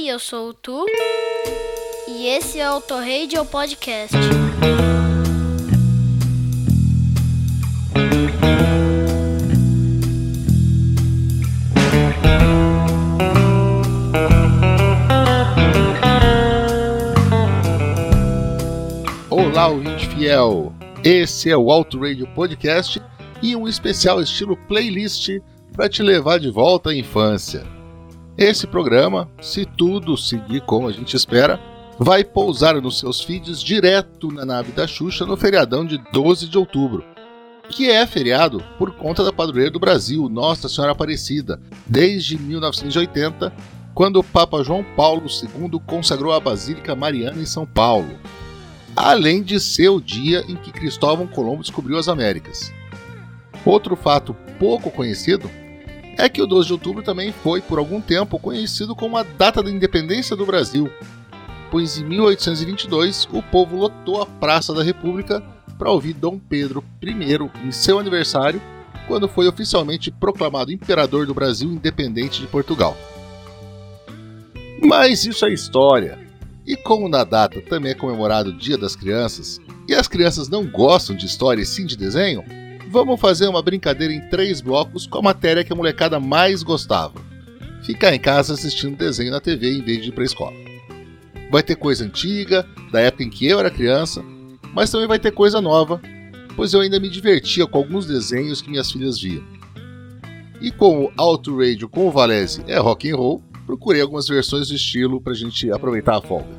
Oi, eu sou o Tu e esse é o Torradio Podcast. Olá, ouvinte fiel! Esse é o Auto Radio Podcast e um especial estilo playlist para te levar de volta à infância. Esse programa, se tudo seguir como a gente espera, vai pousar nos seus feeds direto na nave da Xuxa no feriadão de 12 de outubro, que é feriado por conta da padroeira do Brasil, Nossa Senhora Aparecida, desde 1980, quando o Papa João Paulo II consagrou a Basílica Mariana em São Paulo, além de ser o dia em que Cristóvão Colombo descobriu as Américas. Outro fato pouco conhecido é que o 12 de outubro também foi, por algum tempo, conhecido como a data da independência do Brasil, pois em 1822 o povo lotou a Praça da República para ouvir Dom Pedro I em seu aniversário, quando foi oficialmente proclamado imperador do Brasil independente de Portugal. Mas isso é história. E como na data também é comemorado o Dia das Crianças, e as crianças não gostam de história e sim de desenho, vamos fazer uma brincadeira em três blocos com a matéria que a molecada mais gostava. Ficar em casa assistindo desenho na TV em vez de ir pra escola. Vai ter coisa antiga, da época em que eu era criança, mas também vai ter coisa nova, pois eu ainda me divertia com alguns desenhos que minhas filhas viam. E como Auto Radio com o Valese é rock and roll, procurei algumas versões do estilo pra gente aproveitar a folga.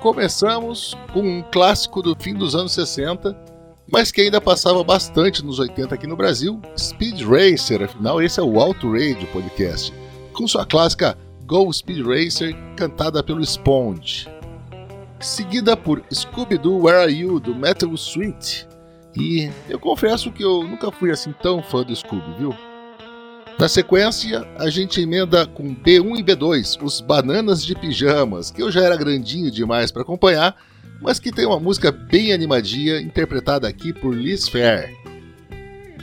Começamos com um clássico do fim dos anos 60 mas que ainda passava bastante nos 80 aqui no Brasil, Speed Racer, afinal esse é o Auto Radio Podcast, com sua clássica Go Speed Racer, cantada pelo Sponge. Seguida por Scooby-Doo Where Are You, do Metal Sweet. E eu confesso que eu nunca fui assim tão fã do Scooby, viu? Na sequência, a gente emenda com B1 e B2, os Bananas de Pijamas, que eu já era grandinho demais para acompanhar, mas que tem uma música bem animadinha, interpretada aqui por Liz Fair.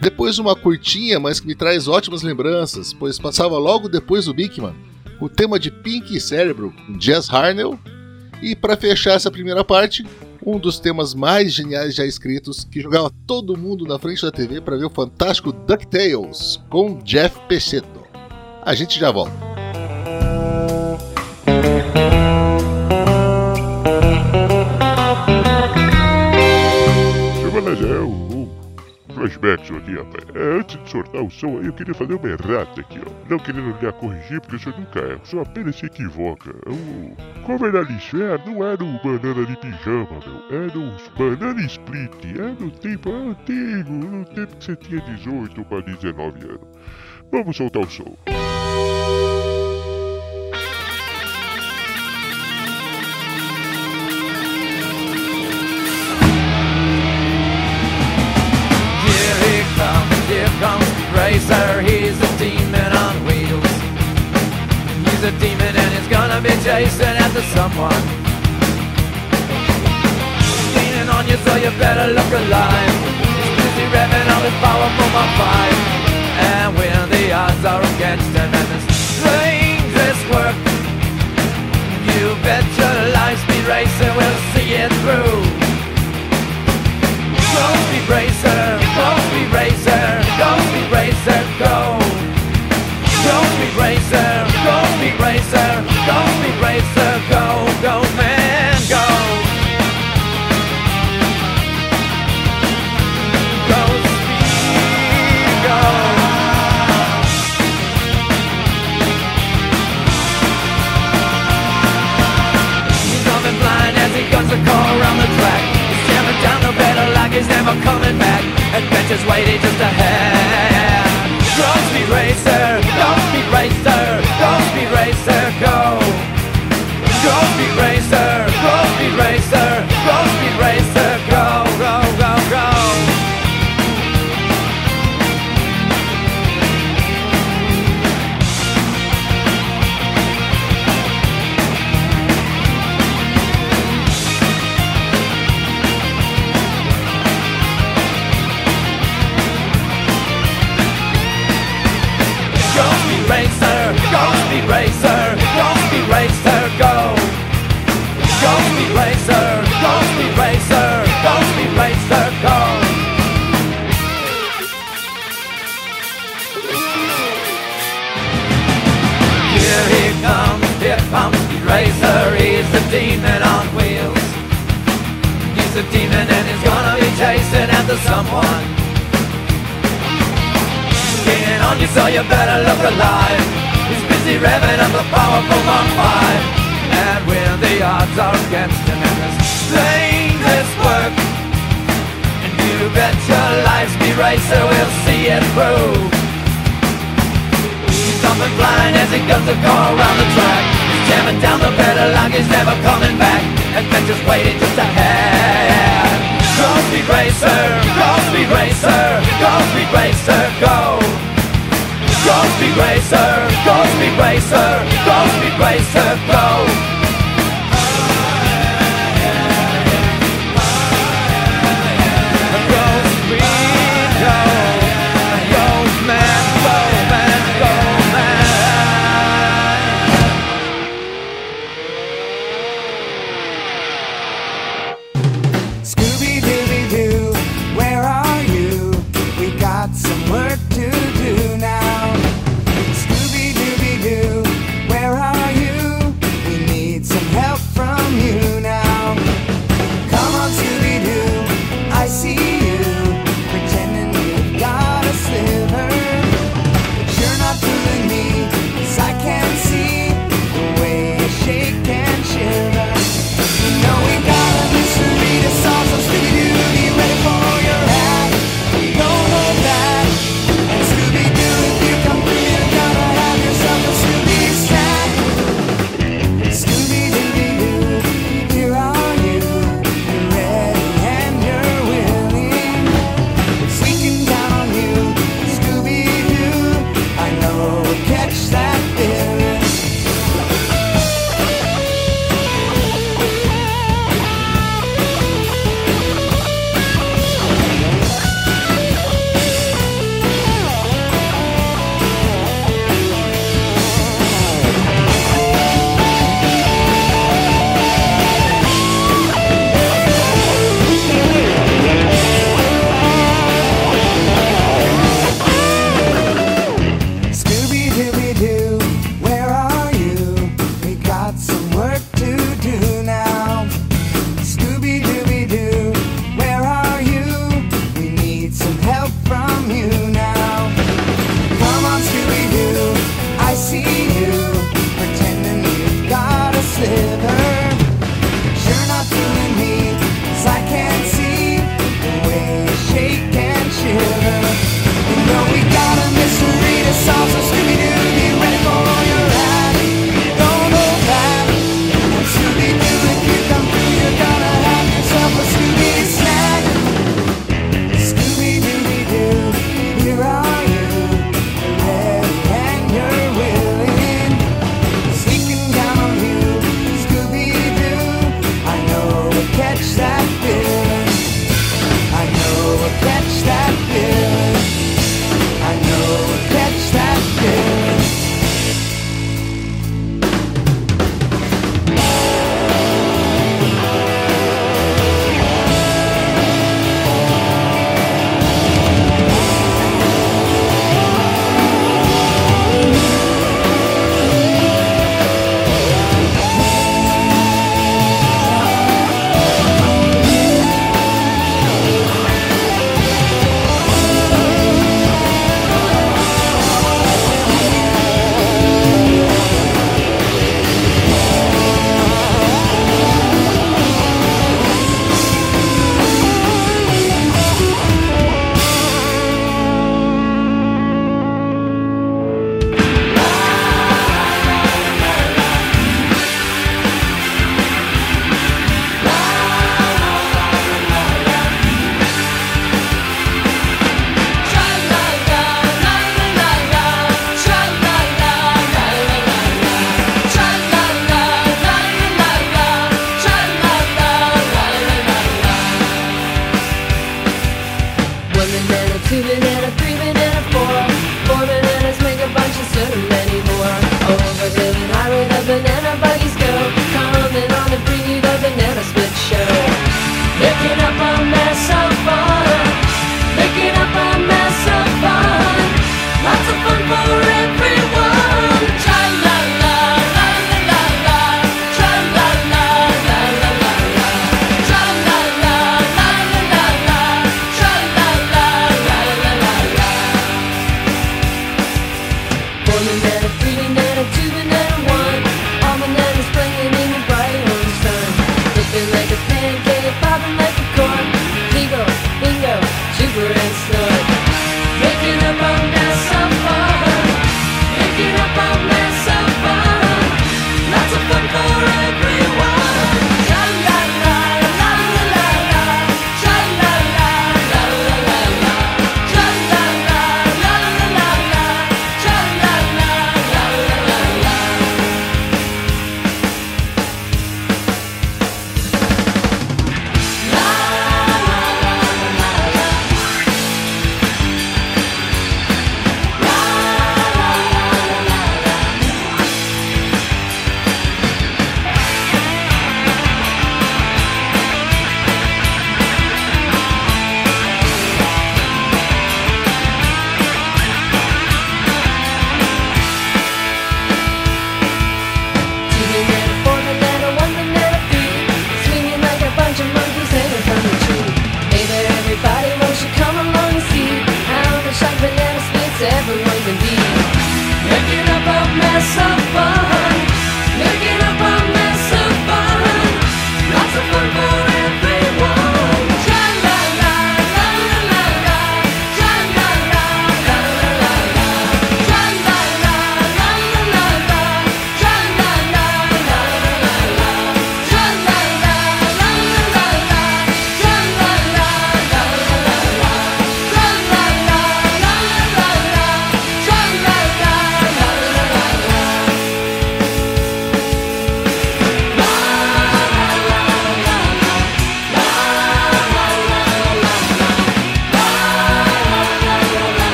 Depois uma curtinha, mas que me traz ótimas lembranças, pois passava logo depois do Bigman, o tema de Pink Cérebro com Jazz Harnell, e para fechar essa primeira parte, um dos temas mais geniais já escritos, que jogava todo mundo na frente da TV para ver o fantástico DuckTales, com Jeff Pecheto. A gente já volta. Flashbacks aqui, rapaz. É, antes de soltar o som eu queria fazer uma errata aqui, ó. Não querendo lhe corrigir, porque o senhor nunca erra, o senhor apenas se equivoca. O Covenalisfer não era o banana de pijama, meu. Era o banana split. Era no tempo antigo, no tempo que você tinha 18 para 19 anos. Vamos soltar o som. Racer, he's a demon on wheels. He's a demon and he's gonna be chasing after someone. Leaning on you, so you better look alive. He's busy revving all his powerful Mach 5. And when the odds are against him and the strangest work, you bet your life speed will see it through. Go speed racer, go speed racer, go speed racer, go. Go speed racer, go speed racer, go speed racer, go, go man, he's never coming back. Adventures waiting just ahead. Speed racer, speed racer, speed racer, the demon on wheels. He's a demon and he's gonna be chasing after someone. Gaining on you, so you better look alive. He's busy revving up a powerful Mach 5. And when the odds are against him and this dangerous work, and you bet your life Speed Racer will see it through. He's jumping blind as he goes to go around the track. Jamming down the pedal like he's never coming back. Adventure's waiting just ahead. Go speed racer, go speed racer, go speed racer, go. Go speed racer, go speed racer, go speed racer, go. Go never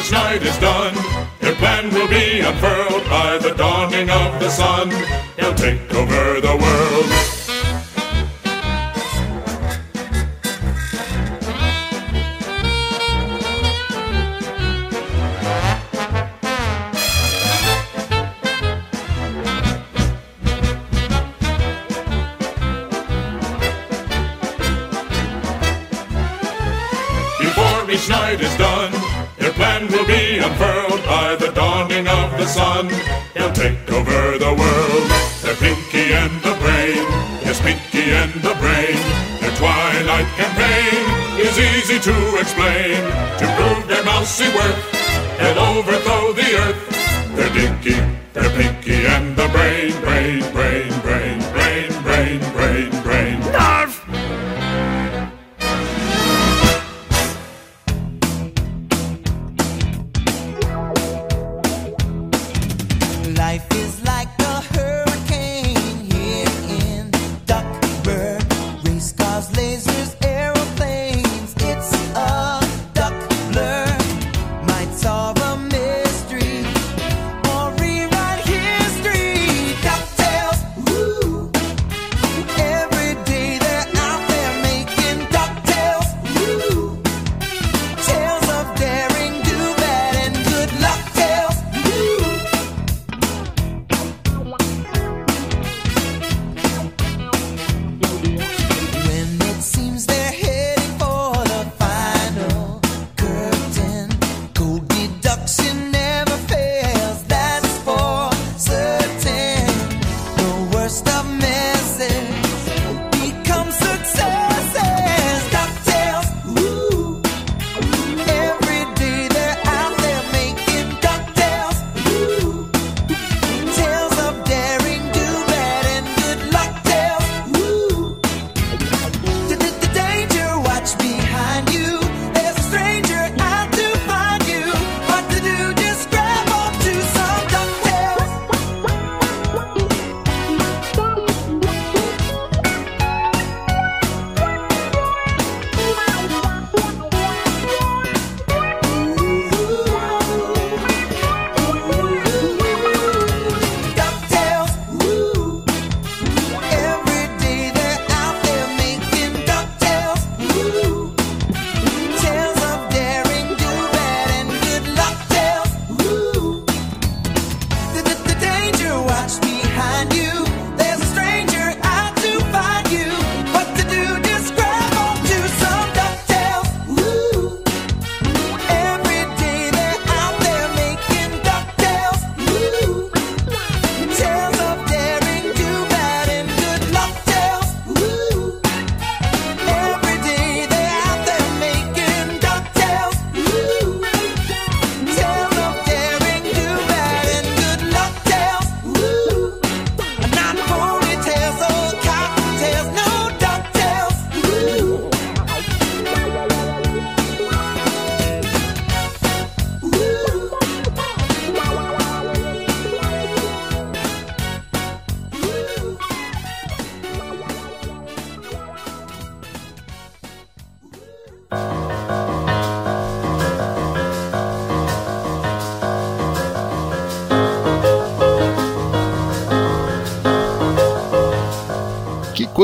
each night is done, their plan will be unfurled by the dawning of the sun. They'll take over the world. Sun. They'll take over the world. They're Pinky and the Brain. Yes, Pinky and the Brain. Their twilight campaign is easy to explain. To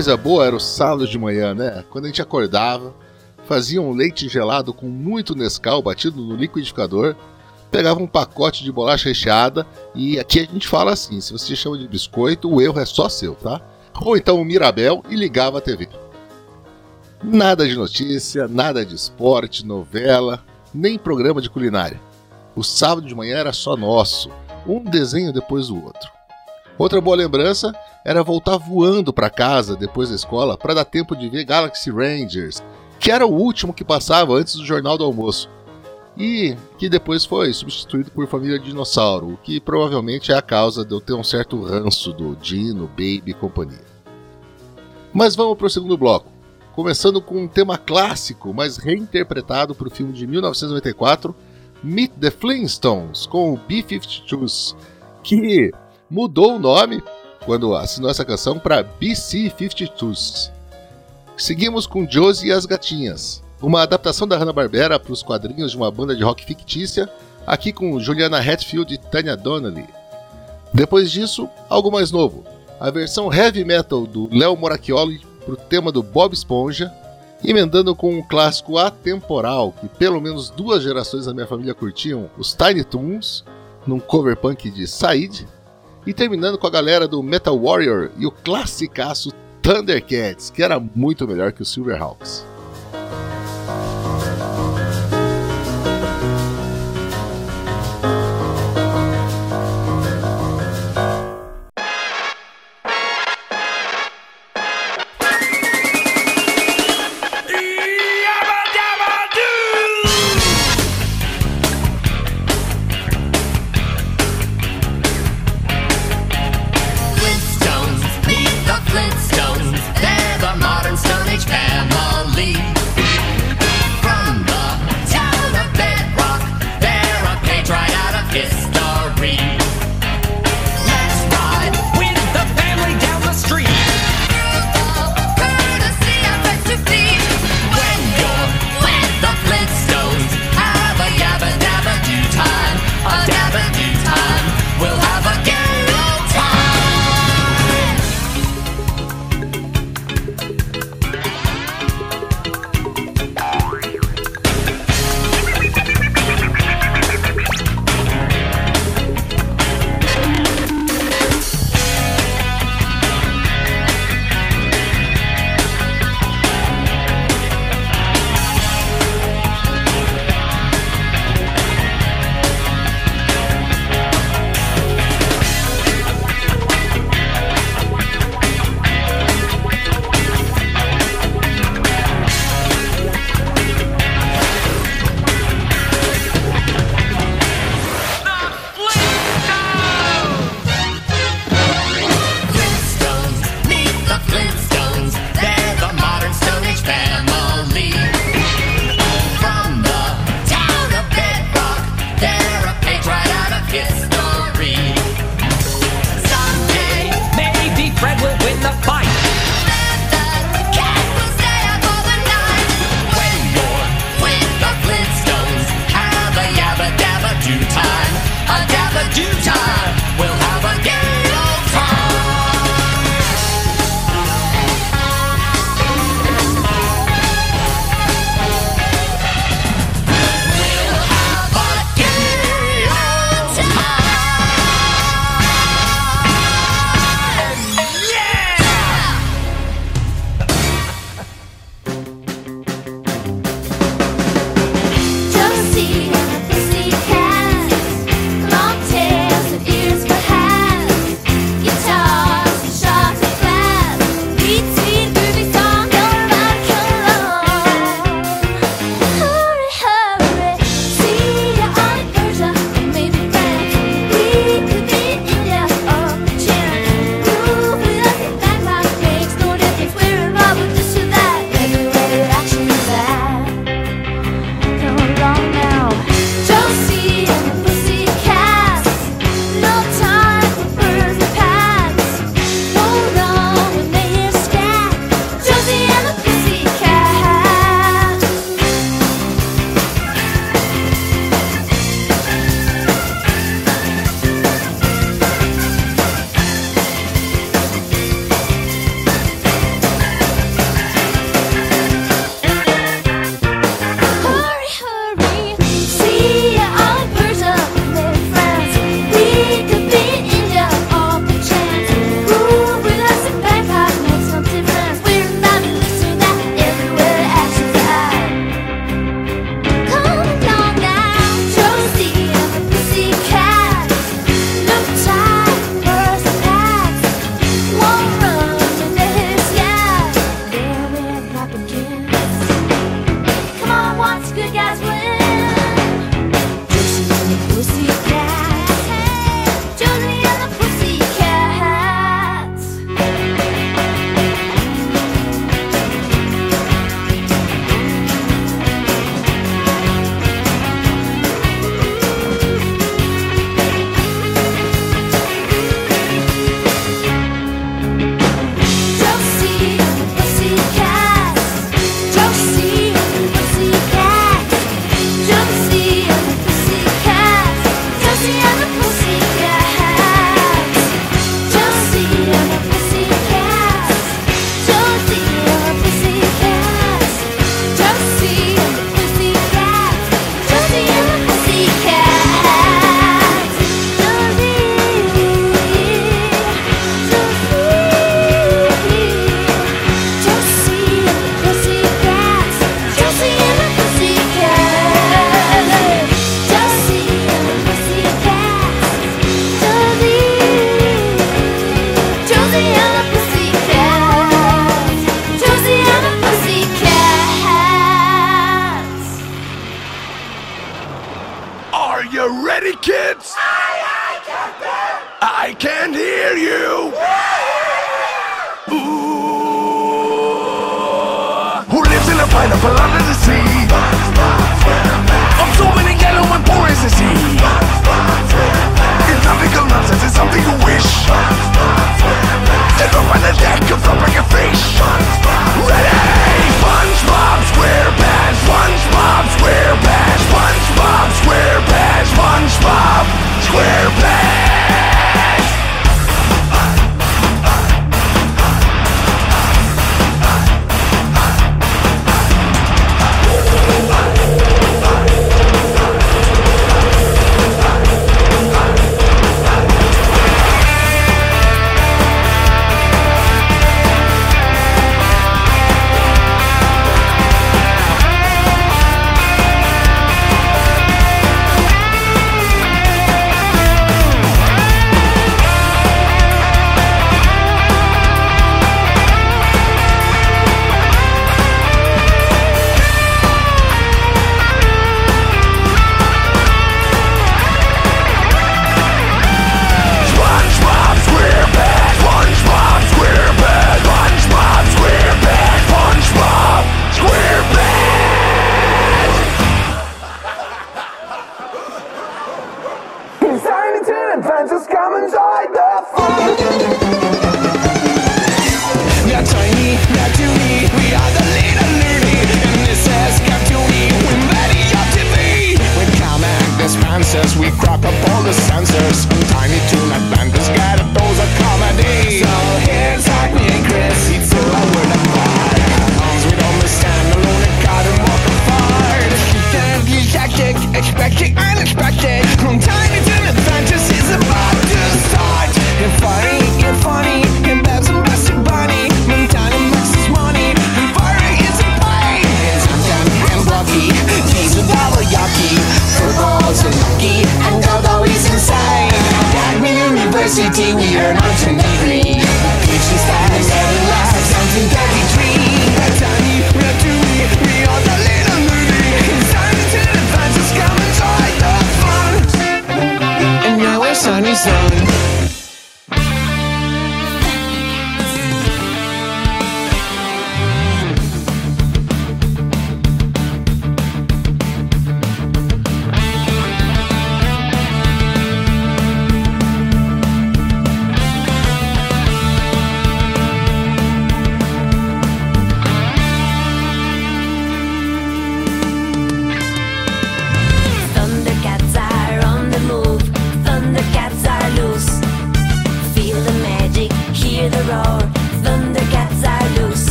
coisa boa era o sábado de manhã, né? Quando a gente acordava, fazia um leite gelado com muito Nescau batido no liquidificador, pegava um pacote de bolacha recheada e aqui a gente fala assim: se você chama de biscoito, o erro é só seu, tá? Ou então o Mirabel e ligava a TV. Nada de notícia, nada de esporte, novela, nem programa de culinária. O sábado de manhã era só nosso, um desenho depois do outro. Outra boa lembrança era voltar voando para casa depois da escola para dar tempo de ver Galaxy Rangers, que era o último que passava antes do Jornal do Almoço. E que depois foi substituído por Família Dinossauro, o que provavelmente é a causa de eu ter um certo ranço do Dino, Baby e companhia. Mas vamos para o segundo bloco. começando com um tema clássico, mas reinterpretado para o filme de 1994, Meet the Flintstones, com o B-52s, que mudou o nome quando assinou essa canção para BC-52s. Seguimos com Josie e as Gatinhas, uma adaptação da Hanna-Barbera para os quadrinhos de uma banda de rock fictícia, aqui com Juliana Hatfield e Tanya Donnelly. Depois disso, algo mais novo, a versão heavy metal do Léo Moracchioli para o tema do Bob Esponja, emendando com um clássico atemporal que pelo menos duas gerações da minha família curtiam, os Tiny Toons, num cover punk de Said, e terminando com a galera do Metal Warrior e o classicaço Thundercats, que era muito melhor que o Silverhawks.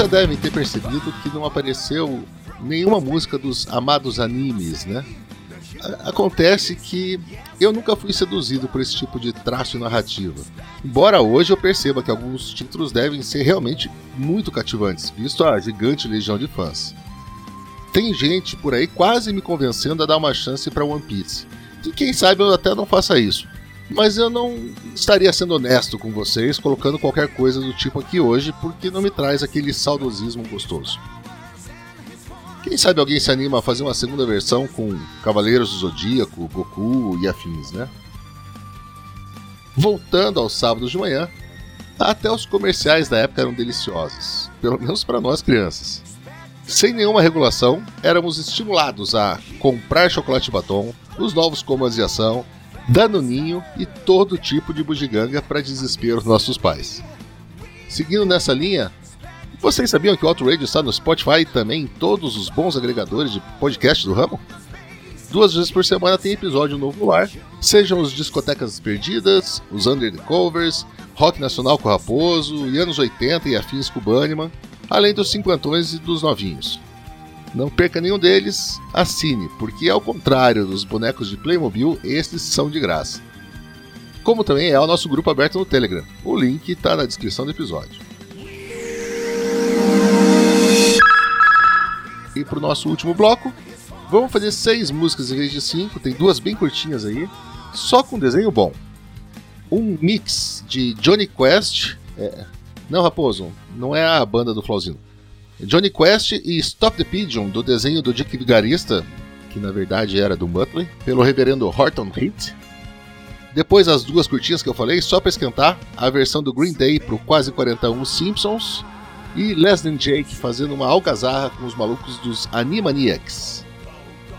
Já devem ter percebido que não apareceu nenhuma música dos amados animes, né? Acontece que eu nunca fui seduzido por esse tipo de traço e narrativa. Embora hoje eu perceba que alguns títulos devem ser realmente muito cativantes, visto a gigante legião de fãs. Tem gente por aí quase me convencendo a dar uma chance para One Piece. E quem sabe eu até não faça isso. Mas eu não estaria sendo honesto com vocês colocando qualquer coisa do tipo aqui hoje, porque não me traz aquele saudosismo gostoso. Quem sabe alguém se anima a fazer uma segunda versão com Cavaleiros do Zodíaco, Goku e afins, né? Voltando aos sábados de manhã, até os comerciais da época eram deliciosos, pelo menos para nós crianças. Sem nenhuma regulação, éramos estimulados a comprar chocolate batom, os novos comandos de ação, danoninho e todo tipo de bugiganga para desespero dos nossos pais. Seguindo nessa linha, vocês sabiam que o Outrage está no Spotify e também em todos os bons agregadores de podcast do ramo? Duas vezes por semana tem episódio novo no ar, sejam os Discotecas Perdidas, os Under the Covers, Rock Nacional com Raposo e anos 80 e afins com o Bunnyman, além dos cinquentões e dos novinhos. Não perca nenhum deles, assine, porque ao contrário dos bonecos de Playmobil, estes são de graça. Como também é o nosso grupo aberto no Telegram. O link está na descrição do episódio. E para o nosso último bloco, vamos fazer seis músicas em vez de cinco, tem duas bem curtinhas aí, só com desenho bom. Um mix de Johnny Quest. é, não, Raposo, não é a banda do Flauzino. Johnny Quest e Stop the Pigeon, do desenho do Dick Vigarista, que na verdade era do Muttley, pelo reverendo Horton Heat. Depois as duas curtinhas que eu falei, só para esquentar, a versão do Green Day pro Quase 41 Simpsons e Les Than Jake fazendo uma algazarra com os malucos dos Animaniacs.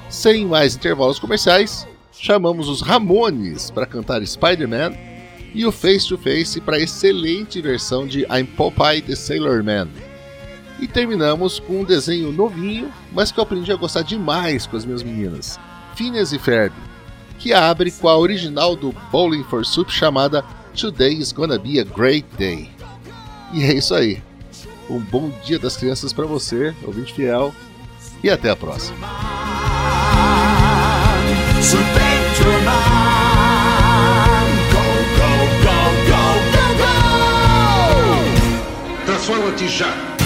Sem mais intervalos comerciais, chamamos os Ramones para cantar Spider-Man e o Face to Face para excelente versão de I'm Popeye the Sailor Man. E terminamos com um desenho novinho, mas que eu aprendi a gostar demais com as minhas meninas, Phineas e Ferb, que abre com a original do Bowling for Soup chamada Today is Gonna Be a Great Day. E é isso aí. Um bom dia das crianças para você, ouvinte fiel, e até a próxima. Thank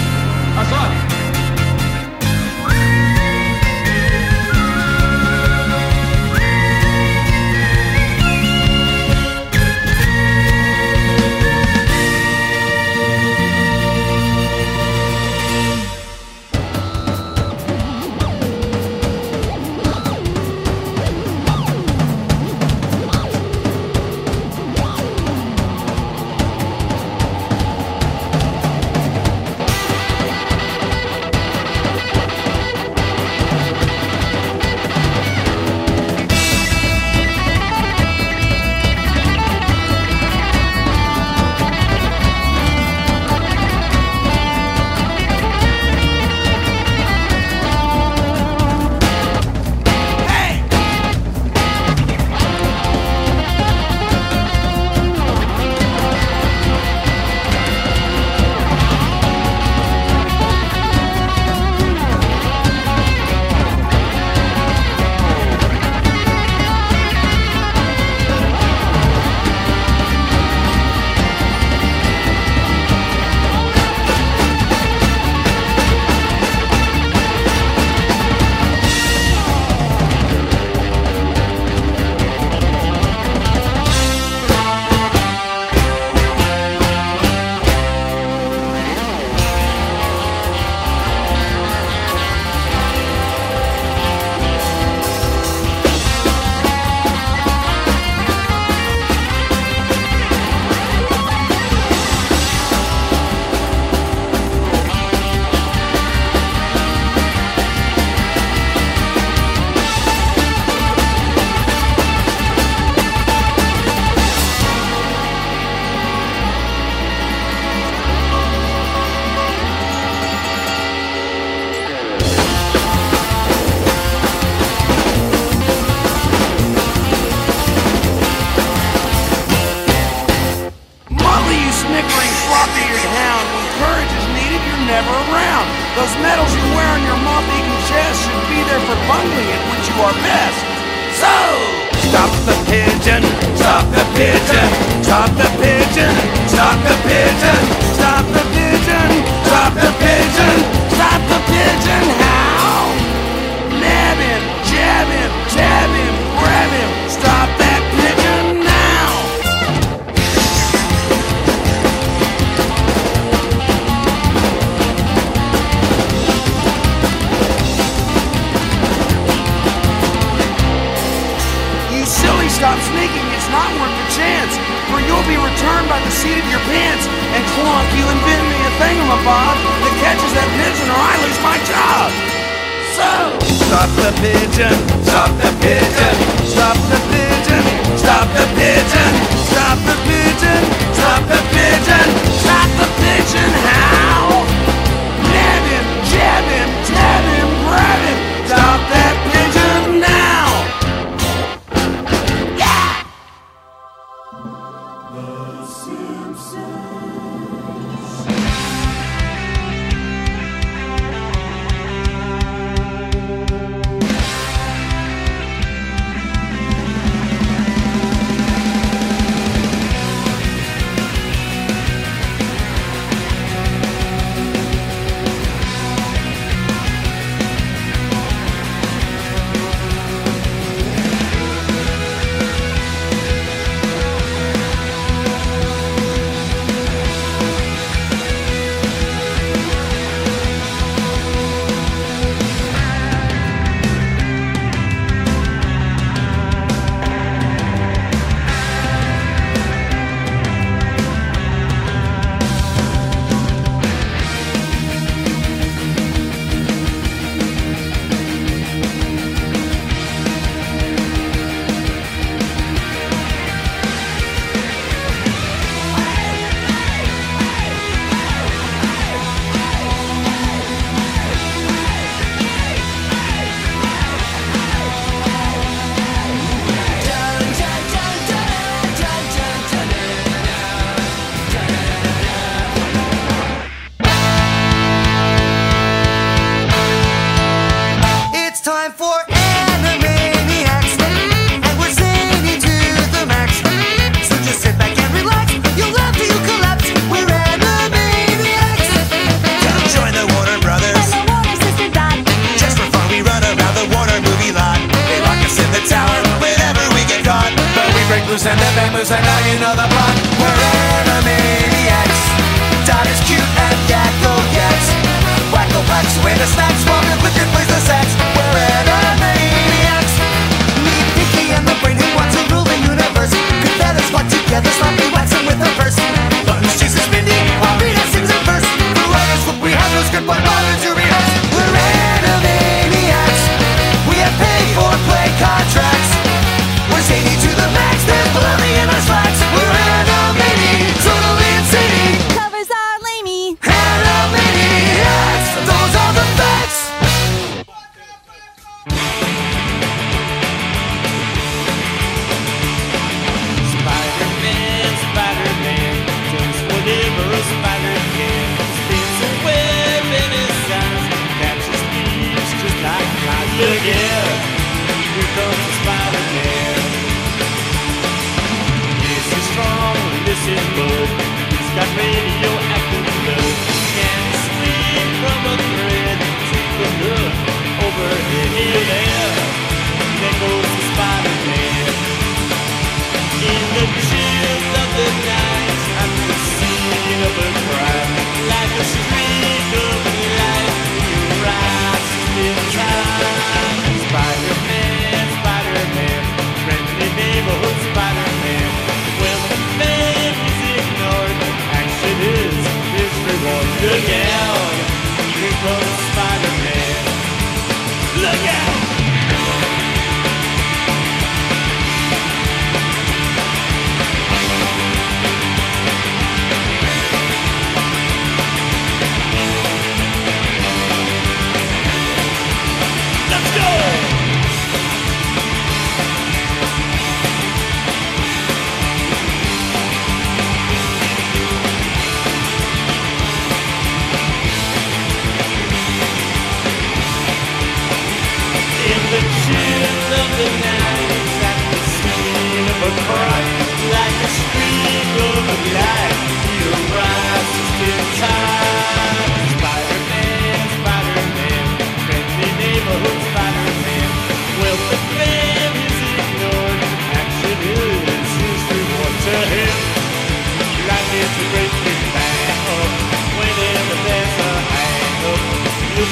stop sneaking. It's not worth the chance. For you'll be returned by the seat of your pants. And Clunk, you invent me a thingamabob that catches that pigeon or I lose my job. So. Stop the pigeon. Stop the pigeon. Stop the pigeon. Stop the pigeon. Stop the pigeon. Stop the pigeon. Stop the pigeon.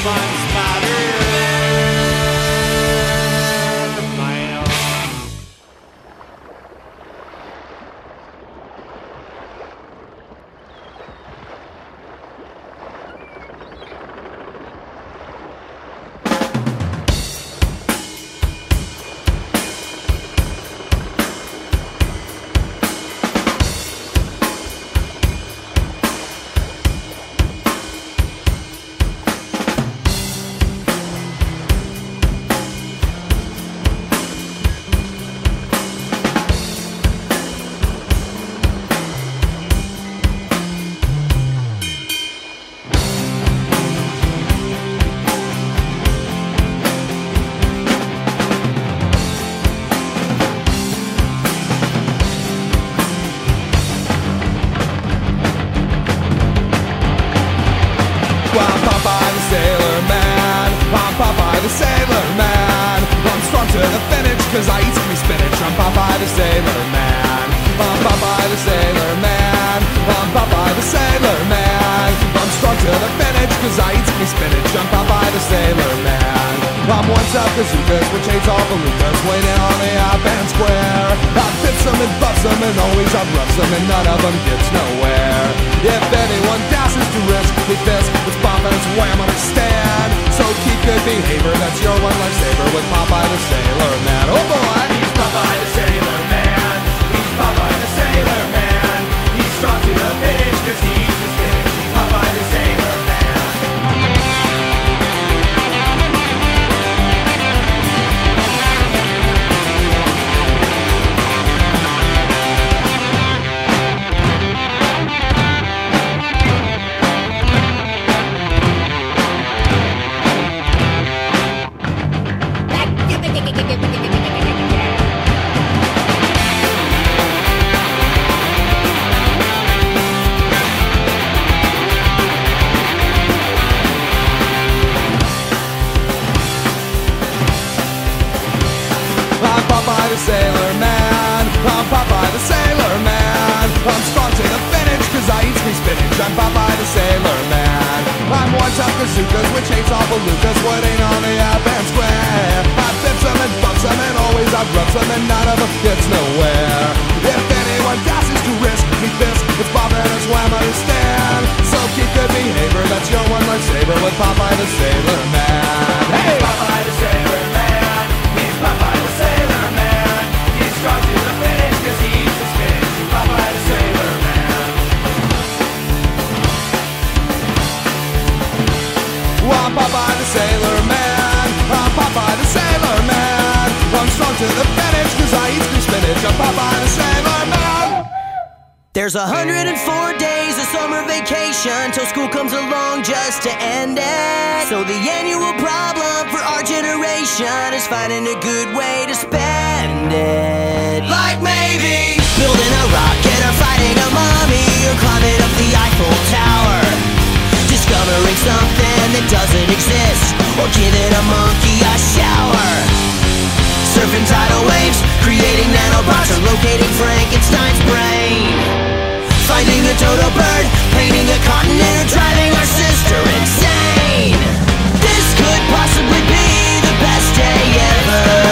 finds cause I eat me spinach. I'm Popeye the Sailor Man. I'm Popeye the Sailor Man. I'm Popeye the Sailor Man. I'm strong to the finish cause I eat me spinach. I'm Popeye the Sailor Man. I'm one top bazookas which hates all the lucas waiting on the advance square. I bits them and buffs them and always uproots them and none of them gets nowhere. If anyone dashes to risk with this, it's bomb and it's wham on a stand. So keep good behavior, that's your one lifesaver with Popeye the Sailor Man. Oh boy! He's Popeye the Sailor Man. He's Popeye the Sailor Man. He's strong to the finish cause he's the hates all belugas. What ain't on the advance square? I fix them and bumps them and always rubs them and none of them gets nowhere. If anyone dashes to risk me this, it's Bob and it's wham understand. So keep good behavior, that's your one lifesaver with Popeye the Sailor Man. Hey! Popeye the Sailor Popeye the Sailor Man. I'm Popeye the Sailor Man. I'm strong to the finish cause I eat the spinach. I'm Popeye the Sailor Man. There's 104 days of summer vacation till school comes along just to end it. So the annual problem for our generation is finding a good way to spend it. Like maybe building a rocket or fighting a mummy or climbing up the Eiffel Tower. Discovering something that doesn't exist or giving a monkey a shower. Surfing tidal waves, creating nanobots, or locating Frankenstein's brain. Finding a dodo bird, painting a continent, or driving our sister insane. This could possibly be the best day ever.